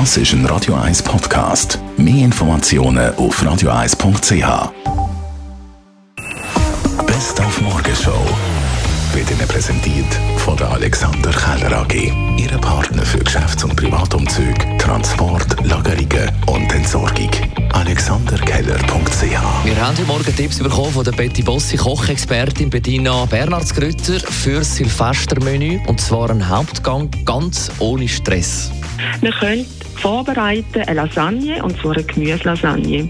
Das ist ein Radio 1 Podcast. Mehr Informationen auf radio1.ch. Best auf Morgenshow wird Ihnen präsentiert von der Alexander Keller AG. Ihre Partner für Geschäfts- und Privatumzug, Transport, Lagerungen und Entsorgung. AlexanderKeller.ch Wir haben heute Morgen Tipps bekommen von der Betty Bossi, Kochexpertin Bettina Bernhardsgrütter für das Silvestermenü. Und zwar ein Hauptgang ganz ohne Stress. Wir können vorbereiten eine Lasagne, und zwar eine Gemüselasagne.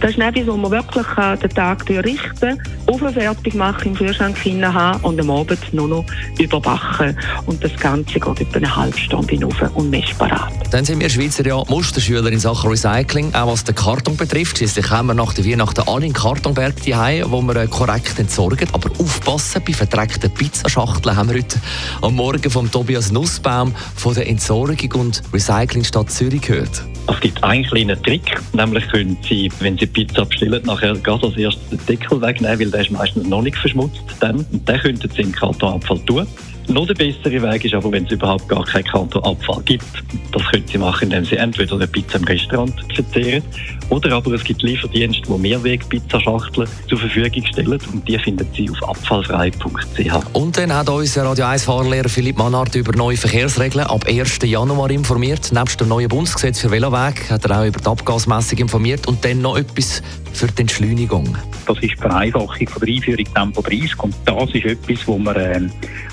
Das ist etwas, wo man wirklich äh, den Tag durchrichten kann, fertig machen, im Kühlschrank haben und am Abend nur noch überbacken. Und das Ganze geht etwa eine halbe Stunde in Ofen und messparat. Dann sind wir Schweizer ja Musterschüler in Sachen Recycling, auch was den Karton betrifft. Schließlich haben wir nach der Weihnachten alle in Kartonberg die wo wir äh, korrekt entsorgen. Aber aufpassen, bei verdreckten Pizzaschachteln haben wir heute am Morgen von Tobias Nussbaum von der Entsorgung und Recyclingstadt Zürich gehört. Es gibt einen kleinen Trick, nämlich können Sie, wenn Sie Pizza bestellen, nachher gerade als erstes den Deckel wegnehmen, weil der ist meistens noch nicht verschmutzt. Dann, und den könnten Sie im Kartonabfall tun. Noch der bessere Weg ist aber, wenn es überhaupt gar keinen Kantonabfall gibt. Das können Sie machen, indem Sie entweder eine Pizza im Restaurant verzehren oder aber es gibt Lieferdienste, die Mehrweg-Pizzaschachteln zur Verfügung stellen und die finden Sie auf abfallfrei.ch. Und dann hat unser Radio 1-Fahrlehrer Philipp Mannhardt über neue Verkehrsregeln ab 1. Januar informiert. Nebst dem neuen Bundesgesetz für Veloweg hat er auch über die Abgasmessung informiert und dann noch etwas für die Entschleunigung. Das ist die Vereinfachung von der Einführung Tempo 30 und das ist etwas, wo man, äh,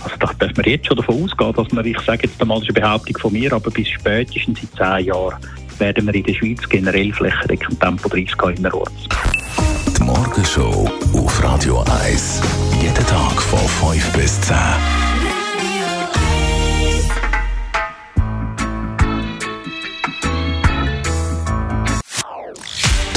also da darf man jetzt schon davon ausgehen, dass man, ich sage jetzt einmal, das ist eine Behauptung von mir, aber bis spätestens in zehn Jahren werden wir in der Schweiz generell flächendeckend Tempo 30 haben innerorts. Die Morgenshow auf Radio 1. Jeden Tag von 5 bis 10.